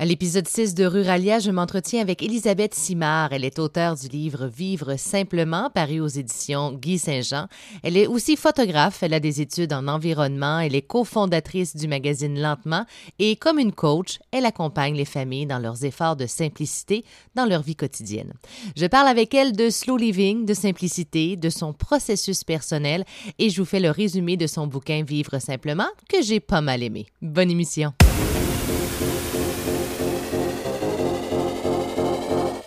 À l'épisode 6 de Ruralia, je m'entretiens avec Elisabeth Simard. Elle est auteure du livre Vivre simplement, paru aux éditions Guy Saint-Jean. Elle est aussi photographe. Elle a des études en environnement. Elle est cofondatrice du magazine Lentement. Et comme une coach, elle accompagne les familles dans leurs efforts de simplicité dans leur vie quotidienne. Je parle avec elle de slow living, de simplicité, de son processus personnel et je vous fais le résumé de son bouquin Vivre simplement que j'ai pas mal aimé. Bonne émission.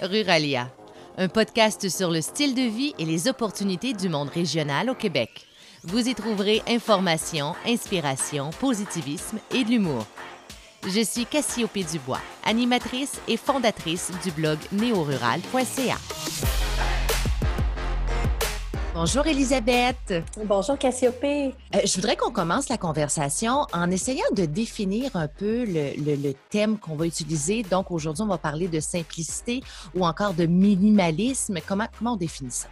Ruralia, un podcast sur le style de vie et les opportunités du monde régional au Québec. Vous y trouverez information, inspiration, positivisme et de l'humour. Je suis Cassiopée Dubois, animatrice et fondatrice du blog néorural.ca. Bonjour Elisabeth. Bonjour Cassiopée. Euh, je voudrais qu'on commence la conversation en essayant de définir un peu le, thème qu'on va utiliser. Donc aujourd'hui, on va parler de simplicité ou encore de minimalisme. Comment, comment on définit ça?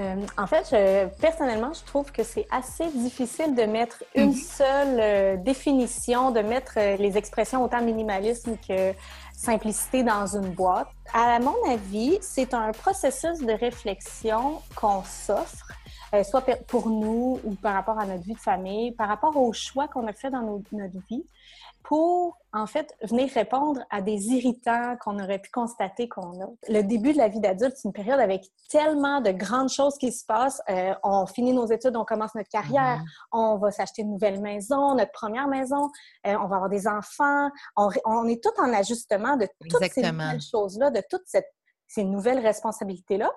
Euh, en fait, personnellement, je trouve que c'est assez difficile de mettre une mhm. seule euh, définition, de mettre les expressions autant minimalisme que simplicité dans une boîte. À mon avis, c'est un processus de réflexion qu'on s'offre, euh, soit pour nous ou par rapport à notre vie de famille, par rapport aux choix qu'on a fait dans notre vie pour, en fait, venir répondre à des irritants qu'on aurait pu constater qu'on a. Le début de la vie d'adulte, c'est une période avec tellement de grandes choses qui se passent. Euh, on finit nos études, on commence notre carrière, mm-hmm. on va s'acheter une nouvelle maison, notre première maison, euh, on va avoir des enfants. On, est tout en ajustement de toutes ces nouvelles choses-là, de toutes ces nouvelles responsabilités-là.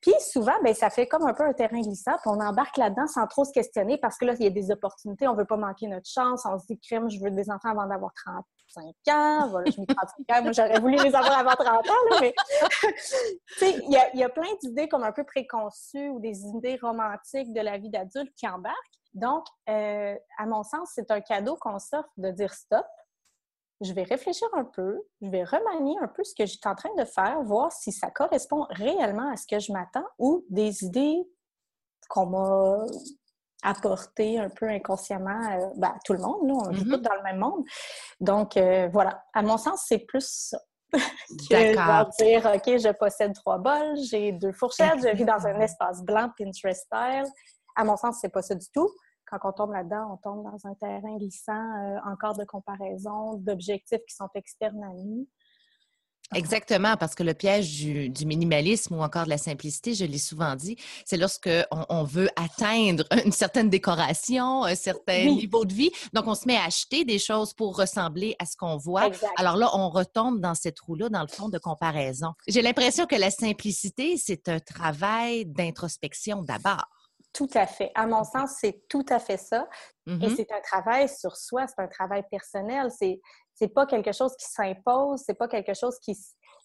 Puis souvent, ben, ça fait comme un peu un terrain glissant, puis on embarque là-dedans sans trop se questionner parce que là, il y a des opportunités, on ne veut pas manquer notre chance, on se dit, crime, je veux des enfants avant d'avoir 35 ans, voilà, je 35 ans, moi j'aurais voulu les avoir avant 30 ans, mais il y a, y a plein d'idées comme un peu préconçues ou des idées romantiques de la vie d'adulte qui embarquent. Donc, euh, à mon sens, c'est un cadeau qu'on s'offre de dire stop, je vais réfléchir un peu, je vais remanier un peu ce que j'étais en train de faire, voir si ça correspond réellement à ce que je m'attends ou des idées qu'on m'a apportées un peu inconsciemment euh, ben, à tout le monde. Là, on est mm-hmm. tous dans le même monde. Donc, euh, voilà. À mon sens, c'est plus ça. que dire, OK, je possède trois bols, j'ai deux fourchettes, je vis dans un espace blanc Pinterest style. À mon sens, c'est pas ça du tout quand on tombe là-dedans, on tombe dans un terrain glissant euh, encore de comparaison, d'objectifs qui sont externes à nous. Exactement, parce que le piège du, minimalisme ou encore de la simplicité, je l'ai souvent dit, c'est lorsque on, veut atteindre une certaine décoration, un certain niveau de vie. Donc, on se met à acheter des choses pour ressembler à ce qu'on voit. Alors là, on retombe dans cette roue-là, dans le fond de comparaison. J'ai l'impression que la simplicité, c'est un travail d'introspection d'abord. Tout à fait. À mon sens, c'est tout à fait ça. Et mm-hmm. c'est un travail sur soi, c'est un travail personnel. C'est c'est pas quelque chose qui s'impose, c'est pas quelque chose qui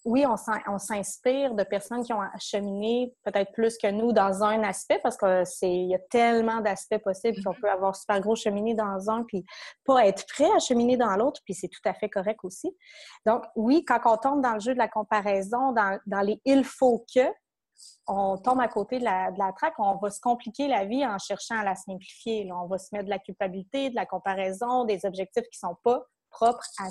oui, on s'inspire de personnes qui ont cheminé peut-être plus que nous dans un aspect parce que c'est il y a tellement d'aspects possibles qu'on mm-hmm. peut avoir super gros cheminé dans un puis pas être prêt à cheminer dans l'autre puis c'est tout à fait correct aussi. Donc oui, quand on tombe dans le jeu de la comparaison, dans, dans les il faut que, on tombe à côté de la, traque, on va se compliquer la vie en cherchant à la simplifier. On va se mettre de la culpabilité, de la comparaison, des objectifs qui ne sont pas propres à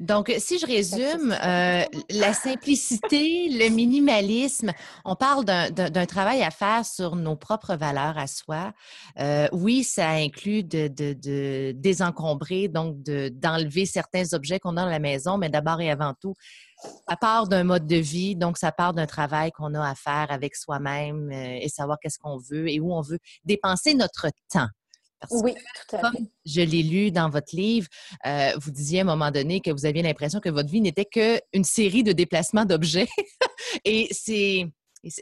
donc, si je résume, euh, la simplicité, le minimalisme, on parle d'un travail à faire sur nos propres valeurs à soi. Euh, oui, ça inclut de, désencombrer, donc d'enlever certains objets qu'on a dans la maison, mais d'abord et avant tout, ça part d'un mode de vie, donc ça part d'un travail qu'on a à faire avec soi-même euh, et savoir qu'est-ce qu'on veut et où on veut dépenser notre temps. Oui, tout à fait. Je l'ai lu dans votre livre. Euh, vous disiez à un moment donné que vous aviez l'impression que votre vie n'était qu'une série de déplacements d'objets. et c'est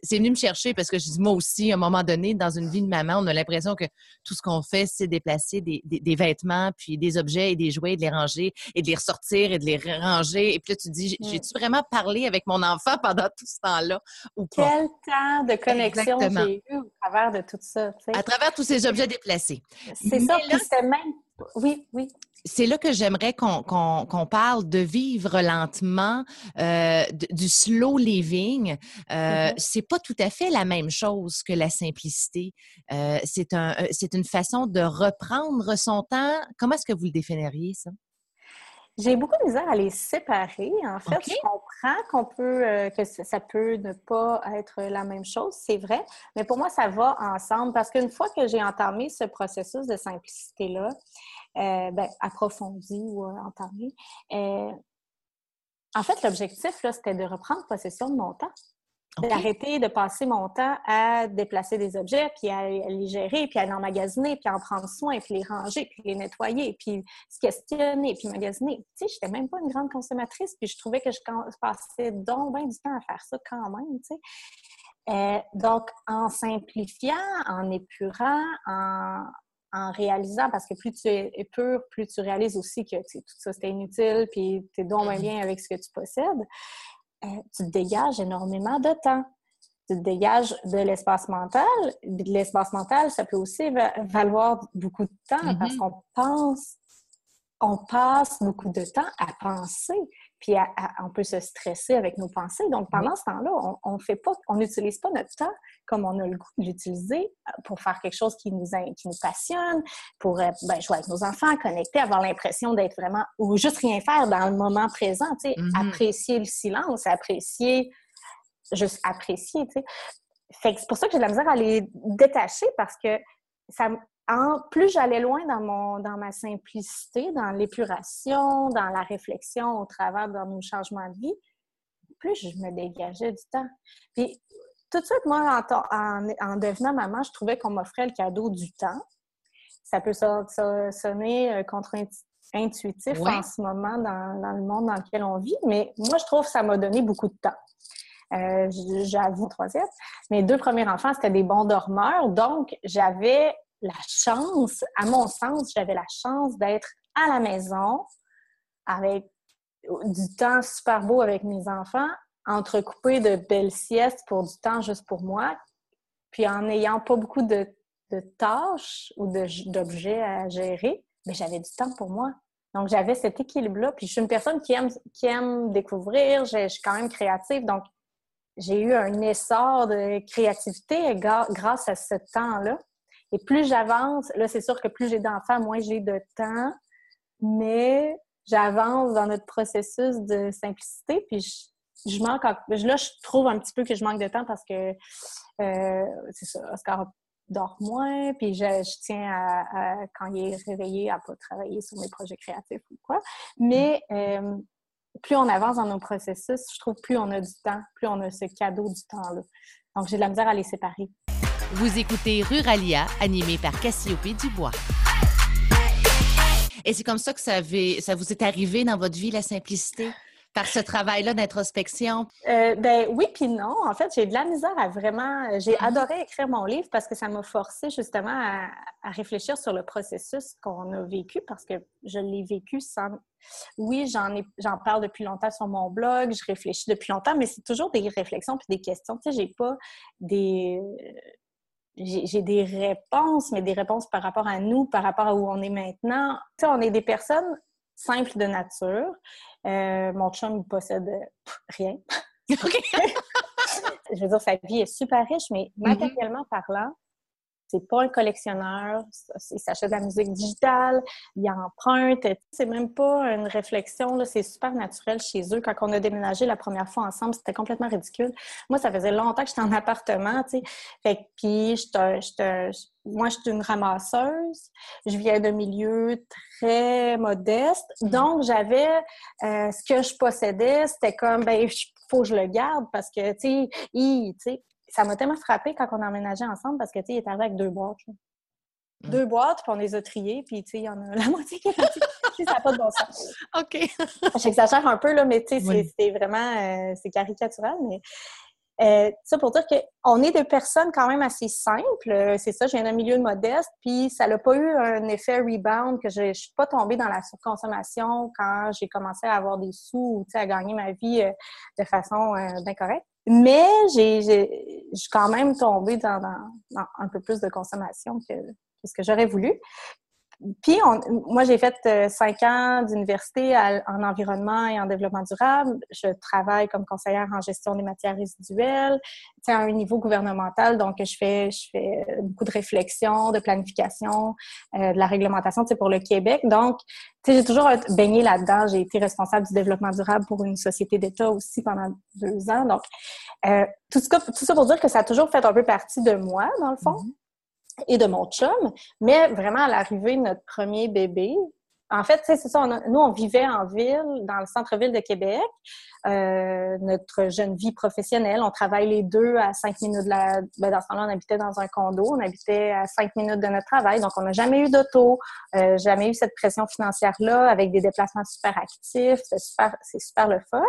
c'est venu me chercher parce que je dis, moi aussi, à un moment donné, dans une vie de maman, on a l'impression que tout ce qu'on fait, c'est déplacer des, vêtements, puis des objets et des jouets, de les ranger et de les ressortir et de les ranger. Et puis là, tu dis, mm. j'ai-tu vraiment parlé avec mon enfant pendant tout ce temps-là ou pas? Quel temps de connexion j'ai eu au travers de tout ça? À travers tous ces objets déplacés. C'est ça, puis c'est même oui, oui. C'est là que j'aimerais qu'on parle de vivre lentement, euh, du slow living. Euh, mm-hmm. C'est pas tout à fait la même chose que la simplicité. Euh, c'est un, c'est une façon de reprendre son temps. Comment est-ce que vous le définiriez ça? J'ai beaucoup de misère à les séparer. En fait, je comprends qu'on peut euh, que ça peut ne pas être la même chose, c'est vrai, mais pour moi, ça va ensemble parce qu'une fois que j'ai entamé ce processus de simplicité-là, euh, ben, approfondi ou entamé, en fait, l'objectif, c'était de reprendre possession de mon temps. D'arrêter de passer mon temps à déplacer des objets, puis à, les gérer, puis à les emmagasiner, puis à en prendre soin, puis les ranger, puis les nettoyer, puis se questionner, puis magasiner. Tu sais, j'étais même pas une grande consommatrice, puis je trouvais que je passais donc bien du temps à faire ça quand même, tu sais. Euh, donc, en simplifiant, en épurant, en, en réalisant, parce que plus tu es pur, plus tu réalises aussi que tout ça, c'était inutile, puis tu es donc bien avec ce que tu possèdes, tu te dégages énormément de temps. Tu te dégages de l'espace mental. De l'espace mental, ça peut aussi valoir beaucoup de temps parce mm-hmm. qu'on pense, on passe beaucoup de temps à penser puis on peut se stresser avec nos pensées. Donc, pendant ce temps-là, on fait pas, on n'utilise pas notre temps comme on a le goût de l'utiliser euh, pour faire quelque chose qui nous, qui nous passionne, pour euh, ben, jouer avec nos enfants, connecter, avoir l'impression d'être vraiment, ou juste rien faire dans le moment présent, tu sais, mm-hmm. apprécier le silence, apprécier, juste apprécier, tu sais. Fait que c'est pour ça que j'ai de la misère à les détacher parce que ça, en, plus j'allais loin dans, mon, dans ma simplicité, dans l'épuration, dans la réflexion au travers de nos changements de vie, plus je me dégageais du temps. Puis tout de suite, moi, en, devenant maman, je trouvais qu'on m'offrait le cadeau du temps. Ça peut sonner euh, contre-intuitif en ce moment dans, le monde dans lequel on vit, mais moi, je trouve que ça m'a donné beaucoup de temps. Euh, j'avoue, troisième. Mes deux premiers enfants, c'était des bons dormeurs, donc j'avais la chance, à mon sens, j'avais la chance d'être à la maison avec du temps super beau avec mes enfants, entrecoupé de belles siestes pour du temps juste pour moi, puis en n'ayant pas beaucoup de, tâches ou d'objets à gérer, mais j'avais du temps pour moi. Donc, j'avais cet équilibre-là. Puis, je suis une personne qui aime, qui aime découvrir. Je, suis quand même créative. Donc, j'ai eu un essor de créativité grâce à ce temps-là. Et plus j'avance, là, c'est sûr que plus j'ai d'enfants, moins j'ai de temps, mais j'avance dans notre processus de simplicité, puis je, manque, là, je trouve un petit peu que je manque de temps parce que, euh, c'est ça, Oscar dort moins, puis je, tiens à, quand il est réveillé, à pas travailler sur mes projets créatifs ou quoi. Mais euh, plus on avance dans nos processus, je trouve plus on a du temps, plus on a ce cadeau du temps-là. Donc, j'ai de la misère à les séparer. Vous écoutez Ruralia, animé par Cassiope Dubois. Et c'est comme ça que ça, ça vous est arrivé dans votre vie, la simplicité? par ce travail-là d'introspection? Euh, ben oui, puis non. En fait, j'ai de la misère à vraiment. J'ai mm-hmm. adoré écrire mon livre parce que ça m'a forcé justement à, réfléchir sur le processus qu'on a vécu parce que je l'ai vécu sans. Oui, j'en ai, j'en parle depuis longtemps sur mon blog, je réfléchis depuis longtemps, mais c'est toujours des réflexions puis des questions. Tu sais, j'ai pas des j'ai des réponses, mais des réponses par rapport à nous, par rapport à où on est maintenant. Tu sais, on est des personnes simples de nature. Euh, mon chum, il possède rien. Je veux dire, sa vie est super riche, mais mm-hmm. matériellement parlant, c'est pas un collectionneur, il s'achète de la musique digitale, il emprunte. C'est même pas une réflexion, c'est super naturel chez eux. Quand on a déménagé la première fois ensemble, c'était complètement ridicule. Moi, ça faisait longtemps que j'étais en appartement, tu sais. Fait puis, moi, je suis une ramasseuse. Je viens d'un milieu très modeste. Mm. Donc, j'avais euh, ce que je possédais, c'était comme, ben, il faut que je le garde parce que, tu sais, ça m'a tellement frappé quand on a emménagé ensemble parce que, tu sais, il est arrivé avec deux boîtes. Mm. Deux boîtes, puis on les a triées, puis, tu sais, il y en a la moitié qui est partie. ça n'a pas de bon sens. OK. J'exagère un peu, là, mais, tu sais, c'est vraiment... Euh, c'est caricatural, mais... Euh, ça pour dire qu'on est des personnes quand même assez simples. C'est ça, j'ai un milieu modeste, puis ça n'a pas eu un effet rebound, que je ne suis pas tombée dans la surconsommation quand j'ai commencé à avoir des sous, à gagner ma vie euh, de façon euh, bien correcte. Mais j'ai, quand même tombée dans, un peu plus de consommation que, ce que j'aurais voulu. Puis, moi, j'ai fait euh, cinq ans d'université en environnement et en développement durable. Je travaille comme conseillère en gestion des matières résiduelles, à un niveau gouvernemental. Donc, je fais, je fais beaucoup de réflexion, de planification, euh, de la réglementation pour le Québec. Donc, j'ai toujours baigné là-dedans. J'ai été responsable du développement durable pour une société d'État aussi pendant deux ans. Donc, euh, tout, ça, pour dire que ça a toujours fait un peu partie de moi, dans le fond. Mm-hmm et de mon chum, mais vraiment à l'arrivée de notre premier bébé. En fait, c'est ça, nous, on vivait en ville, dans le centre-ville de Québec. Euh, notre jeune vie professionnelle, on travaille les deux à cinq minutes de la... Ben, dans ce temps-là, on habitait dans un condo, on habitait à cinq minutes de notre travail, donc on n'a jamais eu d'auto, euh, jamais eu cette pression financière-là, avec des déplacements super actifs, c'est super, c'est super le fun.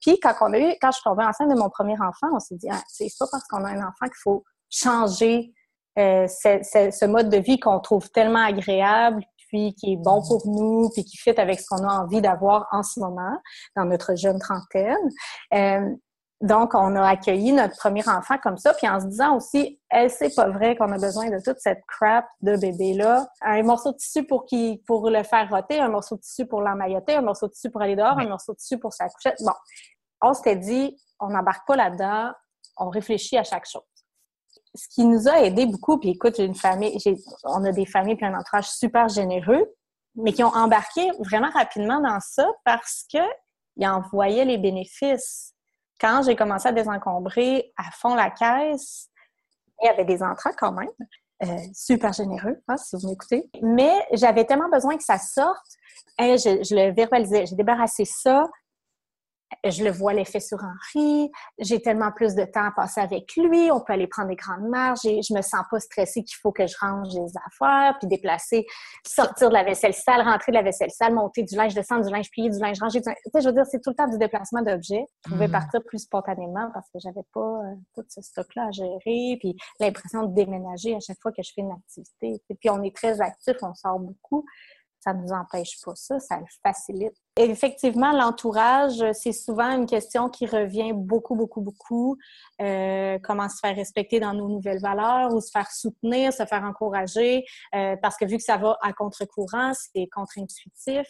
Puis quand on a eu, quand je suis tombée enceinte de mon premier enfant, on s'est dit, ah, c'est pas parce qu'on a un enfant qu'il faut changer euh, ce mode de vie qu'on trouve tellement agréable, puis qui est bon pour nous, puis qui fit avec ce qu'on a envie d'avoir en ce moment, dans notre jeune trentaine. Euh, donc, on a accueilli notre premier enfant comme ça, puis en se disant aussi, eh, c'est pas vrai qu'on a besoin de toute cette crap de bébé-là. Un morceau de tissu pour qui, pour le faire roter, un morceau de tissu pour l'emmailloter, un morceau de tissu pour aller dehors, un morceau de tissu pour sa couchette. Bon, on s'était dit, on n'embarque pas là-dedans, on réfléchit à chaque chose ce qui nous a aidé beaucoup, puis écoute, j'ai une famille, on a des familles puis un entourage super généreux, mais qui ont embarqué vraiment rapidement dans ça parce que ils en voyaient les bénéfices. Quand j'ai commencé à désencombrer à fond la caisse, il y avait des entrants quand même, euh, super généreux, hein, si vous m'écoutez. Mais j'avais tellement besoin que ça sorte. je le verbalisais. J'ai débarrassé ça je le vois l'effet sur Henri, j'ai tellement plus de temps à passer avec lui, on peut aller prendre des grandes marches, je me sens pas stressée qu'il faut que je range les affaires, puis déplacer, sortir de la vaisselle sale, rentrer de la vaisselle sale, monter du linge, descendre du linge, plier du linge, ranger du linge. Tu sais, je veux dire, c'est tout le temps du déplacement d'objets. Je pouvais mm-hmm. partir plus spontanément parce que j'avais pas euh, tout ce stock-là à gérer, puis l'impression de déménager à chaque fois que je fais une activité. Et puis on est très actif, on sort beaucoup ça ne nous empêche pas ça, ça le facilite. Effectivement, l'entourage, c'est souvent une question qui revient beaucoup, beaucoup, beaucoup. Euh, comment se faire respecter dans nos nouvelles valeurs ou se faire soutenir, se faire encourager, euh, parce que vu que ça va à contre-courant, c'est contre-intuitif.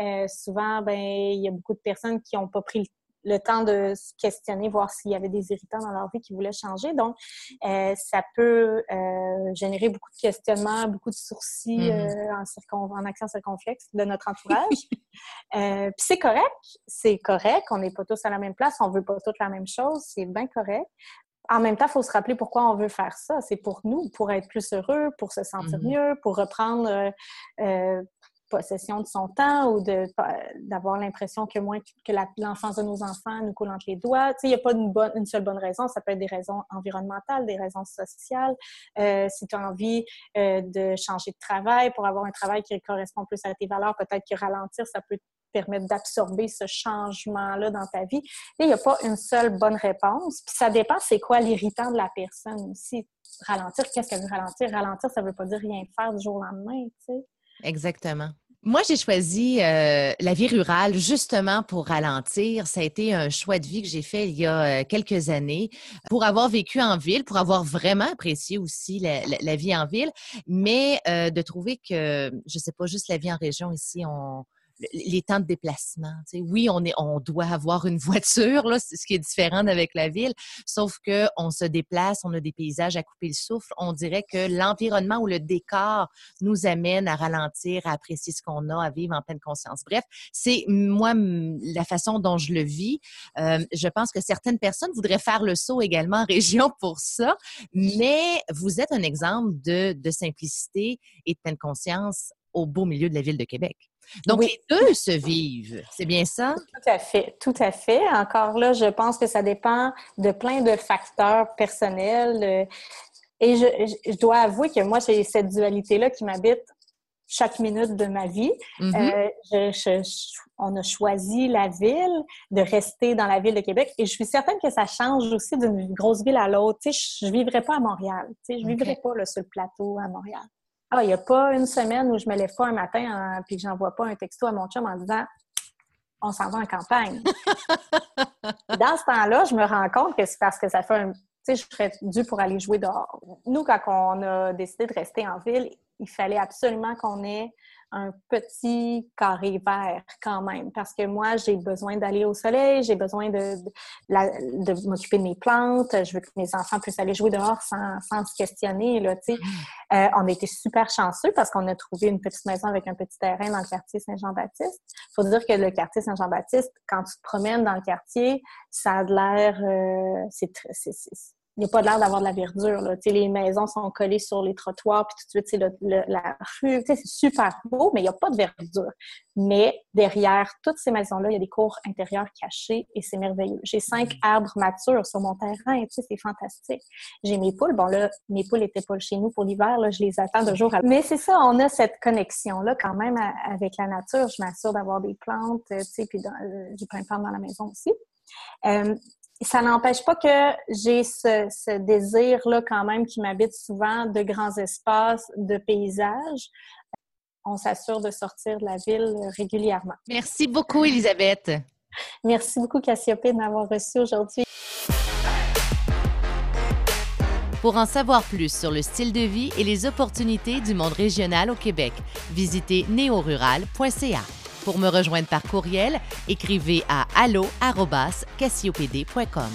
Euh, souvent, ben il y a beaucoup de personnes qui n'ont pas pris le le temps de se questionner, voir s'il y avait des irritants dans leur vie qui voulaient changer. Donc, euh, ça peut euh, générer beaucoup de questionnements, beaucoup de sourcils mm-hmm. euh, en, accent circonflexe de notre entourage. Puis c'est correct, c'est correct. On n'est pas tous à la même place, on veut pas toutes la même chose, c'est bien correct. En même temps, il faut se rappeler pourquoi on veut faire ça. C'est pour nous, pour être plus heureux, pour se sentir mm-hmm. mieux, pour reprendre possession de son temps ou d'avoir l'impression que moins que l'enfance de nos enfants nous coule entre les doigts. Tu sais, il n'y a pas une, bonne, une seule bonne raison. Ça peut être des raisons environnementales, des raisons sociales. Euh, si tu as envie euh, de changer de travail pour avoir un travail qui correspond plus à tes valeurs, peut-être que ralentir, ça peut te permettre d'absorber ce changement-là dans ta vie. Il n'y a pas une seule bonne réponse. Puis ça dépend c'est quoi l'irritant de la personne aussi. Ralentir, qu'est-ce qu'elle veut ralentir? Ralentir, ça ne veut pas dire rien faire du jour au lendemain, tu sais. Exactement. Moi, j'ai choisi euh, la vie rurale justement pour ralentir. Ça a été un choix de vie que j'ai fait il y a euh, quelques années pour avoir vécu en ville, pour avoir vraiment apprécié aussi la, vie en ville, mais euh, de trouver que, je sais pas, juste la vie en région ici, on, les temps de déplacement. Oui, on, est, on doit avoir une voiture, là, ce qui est différent avec la ville, sauf qu'on se déplace, on a des paysages à couper le souffle. On dirait que l'environnement ou le décor nous amène à ralentir, à apprécier ce qu'on a, à vivre en pleine conscience. Bref, c'est moi la façon dont je le vis. Euh, je pense que certaines personnes voudraient faire le saut également en région pour ça, mais vous êtes un exemple de, de simplicité et de pleine conscience au beau milieu de la ville de Québec. Donc, les deux se vivent. C'est bien ça? Tout à fait. Tout à fait. Encore là, je pense que ça dépend de plein de facteurs personnels. Euh, et je, dois avouer que moi, j'ai cette dualité-là qui m'habite chaque minute de ma vie. Mm-hmm. Euh, on a choisi la ville, de rester dans la ville de Québec. Et je suis certaine que ça change aussi d'une grosse ville à l'autre. Tu sais, je ne vivrais pas à Montréal. Tu sais, je ne vivrais pas là, sur le plateau à Montréal. Ah, il n'y a pas une semaine où je me lève pas un matin et puis que j'envoie pas un texto à mon chum en disant on s'en va en campagne. Dans ce temps-là, je me rends compte que c'est parce que ça fait un. Tu sais, je serais due pour aller jouer dehors. Nous, quand on a décidé de rester en ville, il fallait absolument qu'on ait un petit carré vert quand même, parce que moi, j'ai besoin d'aller au soleil, j'ai besoin de, de, m'occuper de mes plantes, je veux que mes enfants puissent aller jouer dehors sans, sans se questionner. Là, mm. euh, on a été super chanceux parce qu'on a trouvé une petite maison avec un petit terrain dans le quartier Saint-Jean-Baptiste. Il faut dire que le quartier Saint-Jean-Baptiste, quand tu te promènes dans le quartier, ça a l'air... Euh, c'est il n'y a pas l'air d'avoir de la verdure. Là. Les maisons sont collées sur les trottoirs, puis tout de suite, c'est la rue. C'est super beau, mais il n'y a pas de verdure. Mais derrière toutes ces maisons-là, il y a des cours intérieurs cachés et c'est merveilleux. J'ai cinq mm. arbres matures sur mon terrain, c'est fantastique. J'ai mes poules. Bon, là, mes poules n'étaient pas chez nous pour l'hiver, là, je les attends de jour à Mais c'est ça, on a cette connexion-là quand même avec la nature. Je m'assure d'avoir des plantes, tu sais, puis euh, j'ai plein de plantes dans la maison aussi. Euh, ça n'empêche pas que j'ai ce, désir-là quand même qui m'habite souvent de grands espaces, de paysages. On s'assure de sortir de la ville régulièrement. Merci beaucoup, Elisabeth. Merci beaucoup, Cassiopée, de m'avoir reçue aujourd'hui. Pour en savoir plus sur le style de vie et les opportunités du monde régional au Québec, visitez neorural.ca. Pour me rejoindre par courriel, écrivez à allo@cassiopd.com.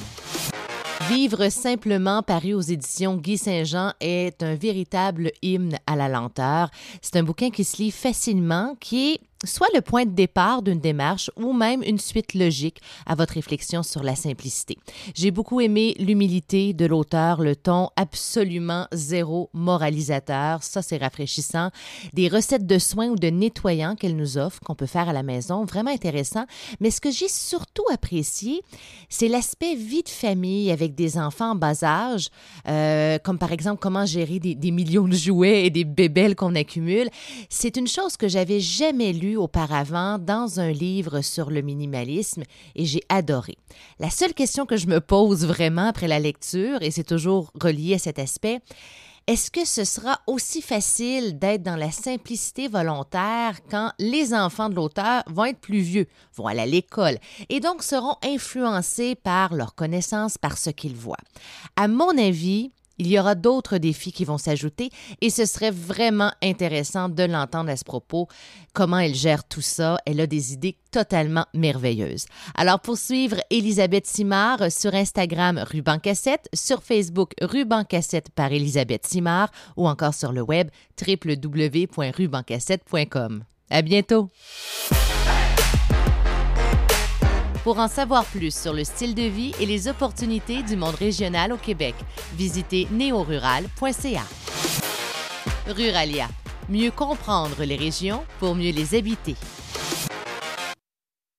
Vivre simplement, paru aux éditions Guy Saint-Jean, est un véritable hymne à la lenteur. C'est un bouquin qui se lit facilement, qui est soit le point de départ d'une démarche ou même une suite logique à votre réflexion sur la simplicité. J'ai beaucoup aimé l'humilité de l'auteur, le ton absolument zéro moralisateur, ça c'est rafraîchissant, des recettes de soins ou de nettoyants qu'elle nous offre qu'on peut faire à la maison, vraiment intéressant, mais ce que j'ai surtout apprécié, c'est l'aspect vie de famille avec des enfants en bas âge, euh, comme par exemple comment gérer des, des millions de jouets et des bébelles qu'on accumule. C'est une chose que j'avais jamais lue auparavant dans un livre sur le minimalisme et j'ai adoré. La seule question que je me pose vraiment après la lecture, et c'est toujours relié à cet aspect, est-ce que ce sera aussi facile d'être dans la simplicité volontaire quand les enfants de l'auteur vont être plus vieux, vont aller à l'école et donc seront influencés par leurs connaissances, par ce qu'ils voient? À mon avis, il y aura d'autres défis qui vont s'ajouter et ce serait vraiment intéressant de l'entendre à ce propos, comment elle gère tout ça? Elle a des idées totalement merveilleuses. Alors pour suivre Elisabeth Simard sur Instagram Ruban Cassette, sur Facebook Ruban Cassette par Elisabeth Simard ou encore sur le web www.rubancassette.com. À bientôt! Pour en savoir plus sur le style de vie et les opportunités du monde régional au Québec, visitez neorural.ca. Ruralia. Mieux comprendre les régions pour mieux les habiter.